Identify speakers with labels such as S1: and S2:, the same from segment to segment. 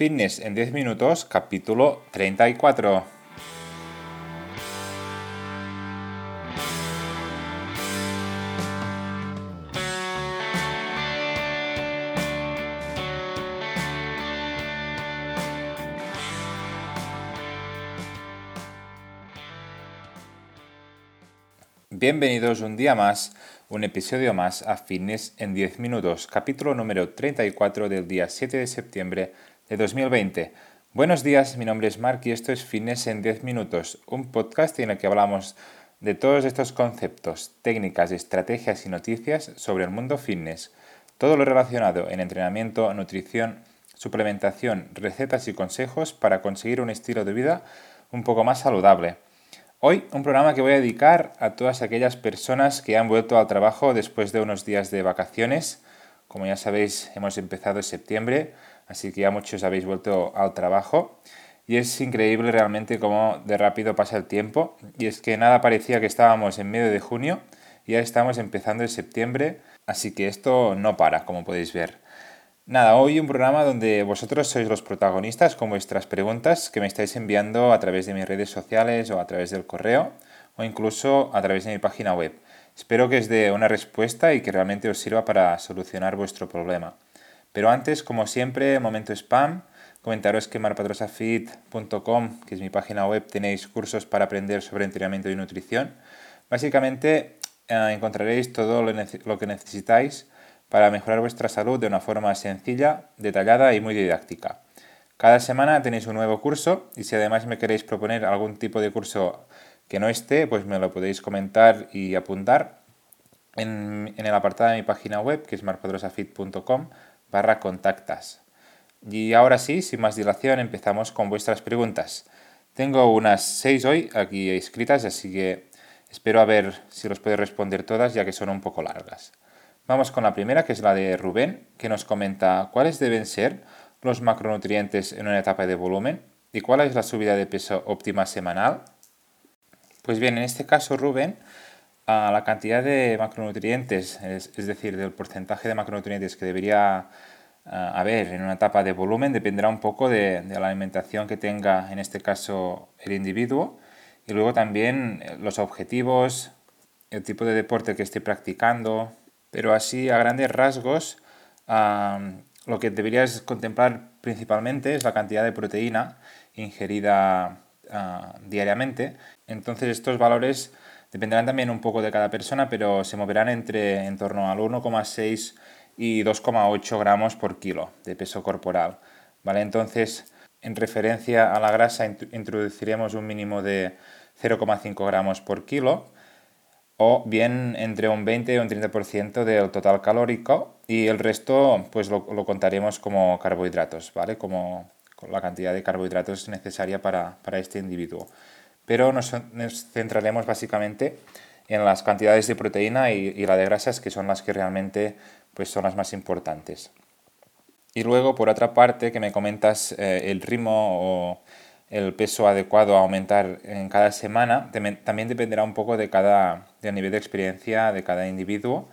S1: Fitness en 10 minutos, capítulo 34. Bienvenidos un día más, un episodio más a Fitness en 10 minutos, capítulo número 34 del día 7 de septiembre de 2020. Buenos días, mi nombre es Mark y esto es Fitness en 10 minutos, un podcast en el que hablamos de todos estos conceptos, técnicas, estrategias y noticias sobre el mundo fitness. Todo lo relacionado en entrenamiento, nutrición, suplementación, recetas y consejos para conseguir un estilo de vida un poco más saludable. Hoy un programa que voy a dedicar a todas aquellas personas que han vuelto al trabajo después de unos días de vacaciones. Como ya sabéis, hemos empezado en septiembre, así que ya muchos habéis vuelto al trabajo. Y es increíble realmente cómo de rápido pasa el tiempo. Y es que nada parecía que estábamos en medio de junio, ya estamos empezando en septiembre, así que esto no para, como podéis ver. Nada, hoy un programa donde vosotros sois los protagonistas con vuestras preguntas que me estáis enviando a través de mis redes sociales o a través del correo o incluso a través de mi página web. Espero que os dé una respuesta y que realmente os sirva para solucionar vuestro problema. Pero antes, como siempre, momento spam, comentaros que marpatrosafit.com, que es mi página web, tenéis cursos para aprender sobre entrenamiento y nutrición. Básicamente eh, encontraréis todo lo que necesitáis para mejorar vuestra salud de una forma sencilla, detallada y muy didáctica. Cada semana tenéis un nuevo curso y si además me queréis proponer algún tipo de curso que no esté, pues me lo podéis comentar y apuntar en, el apartado de mi página web, que es marpadrosafit.com barra contactas. Y ahora sí, sin más dilación, empezamos con vuestras preguntas. Tengo unas seis hoy aquí escritas, así que espero a ver si los puedo responder todas, ya que son un poco largas. Vamos con la primera, que es la de Rubén, que nos comenta cuáles deben ser los macronutrientes en una etapa de volumen y cuál es la subida de peso óptima semanal. Pues bien, en este caso, Rubén, la cantidad de macronutrientes, es, decir, del porcentaje de macronutrientes que debería haber en una etapa de volumen, dependerá un poco de, de la alimentación que tenga, en este caso, el individuo, y luego también eh, los objetivos, el tipo de deporte que esté practicando, pero así a grandes rasgos lo que deberías contemplar principalmente es la cantidad de proteína ingerida ah, diariamente. Entonces estos valores dependerán también un poco de cada persona, pero se moverán entre en torno al 1,6 y 2,8 gramos por kilo de peso corporal. ¿vale? Entonces, en referencia a la grasa, introduciremos un mínimo de 0,5 gramos por kilo o bien entre un 20 y un 30% del total calórico y el resto pues lo, contaremos como carbohidratos, ¿vale? Como la cantidad de carbohidratos necesaria para, este individuo. Pero nos, centraremos básicamente en las cantidades de proteína y, la de grasas que son las que realmente pues son las más importantes. Y luego, por otra parte, que me comentas eh, el ritmo o el peso adecuado a aumentar en cada semana también dependerá un poco de cada del nivel de experiencia de cada individuo,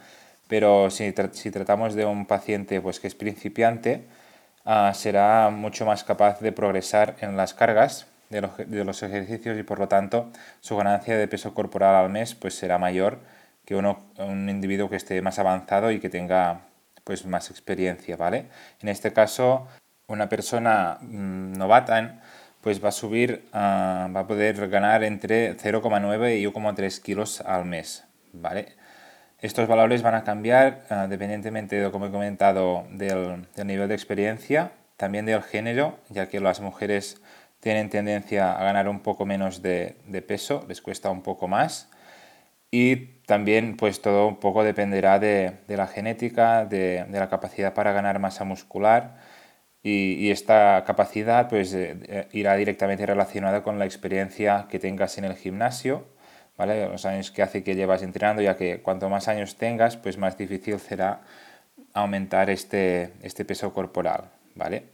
S1: pero si, si tratamos de un paciente pues, que es principiante, ah, será mucho más capaz de progresar en las cargas de los, de los, ejercicios y por lo tanto su ganancia de peso corporal al mes pues, será mayor que uno, un individuo que esté más avanzado y que tenga pues, más experiencia. ¿vale? En este caso, una persona mm, novata pues va a subir, ah, va a poder ganar entre 0,9 y 1,3 kilos al mes, ¿vale? Estos valores van a cambiar uh, dependientemente, de, como he comentado, del, nivel de experiencia, también del género, ya que las mujeres tienen tendencia a ganar un poco menos de, peso, les cuesta un poco más. Y también pues todo un poco dependerá de, la genética, de, de, la capacidad para ganar masa muscular y, esta capacidad pues, eh, eh, irá directamente relacionada con la experiencia que tengas en el gimnasio, ¿vale? los años que hace que llevas entrenando, ya que cuanto más años tengas, pues más difícil será aumentar este, este peso corporal. ¿vale?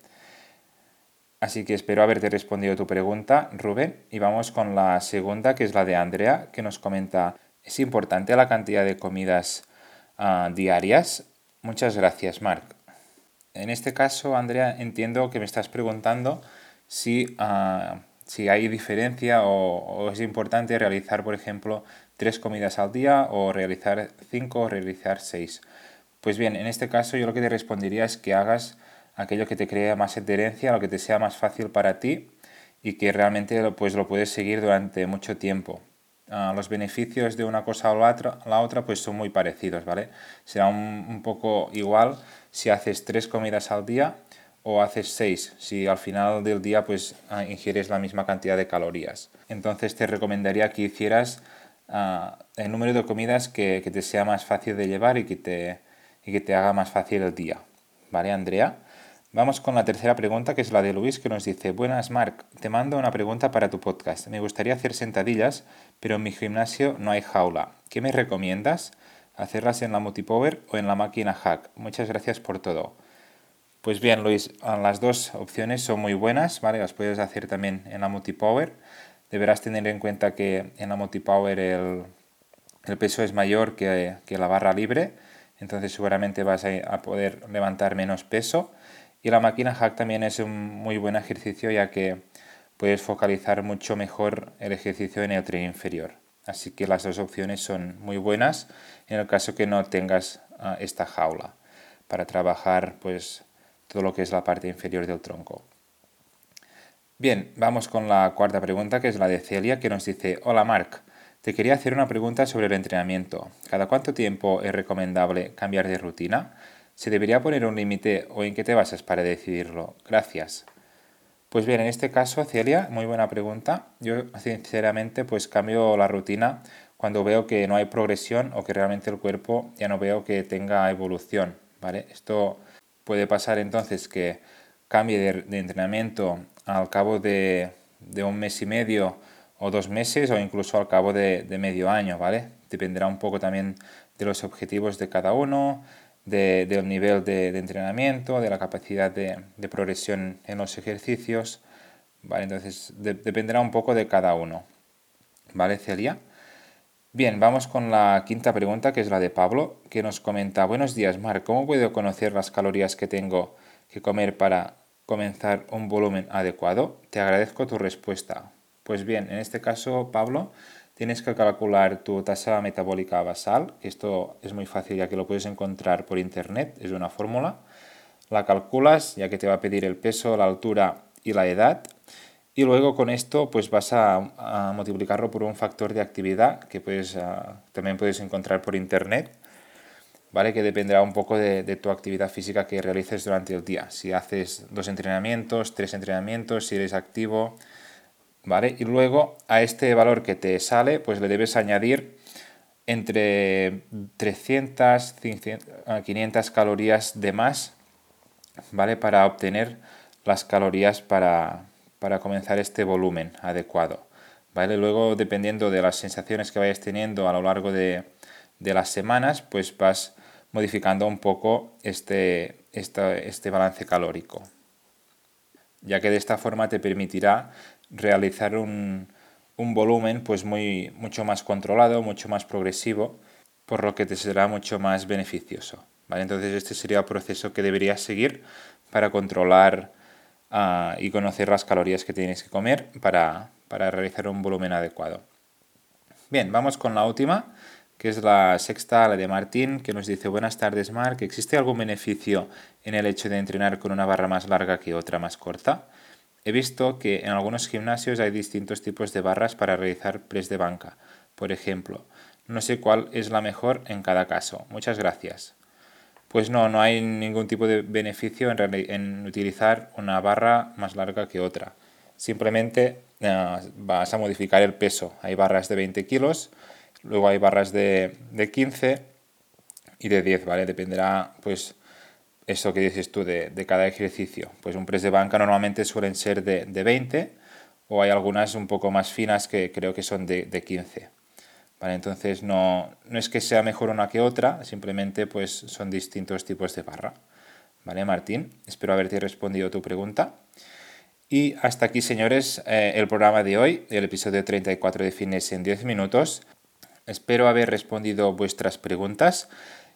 S1: Así que espero haberte respondido tu pregunta, Rubén. Y vamos con la segunda, que es la de Andrea, que nos comenta, ¿es importante la cantidad de comidas ah, diarias? Muchas gracias, Marc. En este caso, Andrea, entiendo que me estás preguntando si, ah, si hay diferencia o, es importante realizar, por ejemplo, tres comidas al día o realizar cinco o realizar seis. Pues bien, en este caso yo lo que te respondería es que hagas aquello que te crea más adherencia, lo que te sea más fácil para ti y que realmente pues, lo puedes seguir durante mucho tiempo. Ah, los beneficios de una cosa o la otra, la otra pues son muy parecidos, ¿vale? Será un, poco igual si haces tres comidas al día o haces seis, si al final del día pues ah, ingieres la misma cantidad de calorías. Entonces te recomendaría que hicieras ah, el número de comidas que, que, te sea más fácil de llevar y que, te, y que te haga más fácil el día. ¿Vale, Andrea? Vamos con la tercera pregunta, que es la de Luis, que nos dice, buenas Marc, te mando una pregunta para tu podcast. Me gustaría hacer sentadillas, pero en mi gimnasio no hay jaula. ¿Qué me recomiendas? ¿Hacerlas en la Multipower o en la máquina Hack? Muchas gracias por todo. Pues bien, Luis, las dos opciones son muy buenas, ¿vale? Las puedes hacer también en la Multipower. Deberás tener en cuenta que en la Multipower el, el peso es mayor que, que, la barra libre, entonces seguramente vas a, a poder levantar menos peso y la máquina hack también es un muy buen ejercicio ya que puedes focalizar mucho mejor el ejercicio en el tren inferior. Así que las dos opciones son muy buenas en el caso que no tengas ah, esta jaula para trabajar pues todo lo que es la parte inferior del tronco. Bien, vamos con la cuarta pregunta que es la de Celia que nos dice, hola Marc, te quería hacer una pregunta sobre el entrenamiento. ¿Cada cuánto tiempo es recomendable cambiar de rutina? ¿Se debería poner un límite o en qué te basas para decidirlo? Gracias. Pues bien, en este caso, Celia, muy buena pregunta. Yo sinceramente pues cambio la rutina cuando veo que no hay progresión o que realmente el cuerpo ya no veo que tenga evolución, ¿vale? Esto puede pasar entonces que cambie de, entrenamiento al cabo de, un mes y medio o dos meses o incluso al cabo de, de medio año, ¿vale? Dependerá un poco también de los objetivos de cada uno, del nivel de, entrenamiento, de la capacidad de, progresión en los ejercicios. ¿vale? Entonces dependerá un poco de cada uno. ¿Vale, Celia? Bien, vamos con la quinta pregunta, que es la de Pablo, que nos comenta, buenos días, Mar, ¿cómo puedo conocer las calorías que tengo que comer para comenzar un volumen adecuado? Te agradezco tu respuesta. Pues bien, en este caso, Pablo, tienes que calcular tu tasa metabólica basal, que esto es muy fácil ya que lo puedes encontrar por internet, es una fórmula. La calculas ya que te va a pedir el peso, la altura y la edad. Y luego con esto pues vas a, multiplicarlo por un factor de actividad que puedes, ah, también puedes encontrar por internet. ¿Vale? que dependerá un poco de, de, tu actividad física que realices durante el día. Si haces dos entrenamientos, tres entrenamientos, si eres activo, ¿vale? Y luego a este valor que te sale, pues le debes añadir entre 300 500 calorías de más, ¿vale? Para obtener las calorías para, comenzar este volumen adecuado, ¿vale? Luego, dependiendo de las sensaciones que vayas teniendo a lo largo de, las semanas, pues vas modificando un poco este, este balance calórico, ya que de esta forma te permitirá realizar un, volumen pues muy, mucho más controlado, mucho más progresivo, por lo que te será mucho más beneficioso. ¿vale? Entonces este sería el proceso que deberías seguir para controlar ah, y conocer las calorías que tienes que comer para, para realizar un volumen adecuado. Bien, vamos con la última, que es la sexta, la de Martín, que nos dice, buenas tardes Marc, ¿existe algún beneficio en el hecho de entrenar con una barra más larga que otra más corta? He visto que en algunos gimnasios hay distintos tipos de barras para realizar press de banca, por ejemplo. No sé cuál es la mejor en cada caso. Muchas gracias. Pues no, no hay ningún tipo de beneficio en, utilizar una barra más larga que otra. Simplemente eh, vas a modificar el peso. Hay barras de 20 kilos, luego hay barras de, de 15 y de 10, ¿vale? Dependerá pues eso que dices tú de, cada ejercicio. Pues un press de banca normalmente suelen ser de, 20 o hay algunas un poco más finas que creo que son de, 15. Vale, entonces no, no, es que sea mejor una que otra, simplemente pues son distintos tipos de barra. Vale, Martín, espero haberte respondido tu pregunta. Y hasta aquí, señores, eh, el programa de hoy, el episodio 34 de Fitness en 10 minutos. Espero haber respondido vuestras preguntas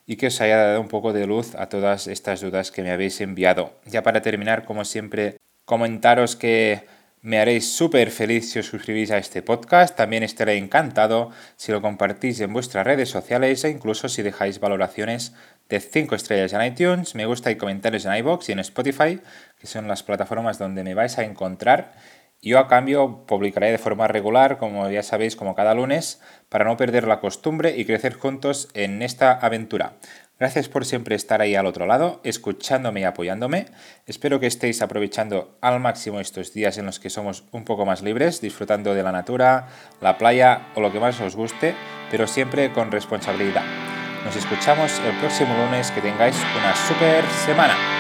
S1: y que os haya dado un poco de luz a todas estas dudas que me habéis enviado. Ya para terminar, como siempre, comentaros que me haréis súper feliz si os suscribís a este podcast. También estaré encantado si lo compartís en vuestras redes sociales e incluso si dejáis valoraciones de 5 estrellas en iTunes, me gusta y comentarios en iBox y en Spotify, que son las plataformas donde me vais a encontrar. Yo a cambio publicaré de forma regular, como ya sabéis, como cada lunes, para no perder la costumbre y crecer juntos en esta aventura. Gracias por siempre estar ahí al otro lado, escuchándome y apoyándome. Espero que estéis aprovechando al máximo estos días en los que somos un poco más libres, disfrutando de la natura, la playa o lo que más os guste, pero siempre con responsabilidad. Nos escuchamos el próximo lunes. Que tengáis una super semana.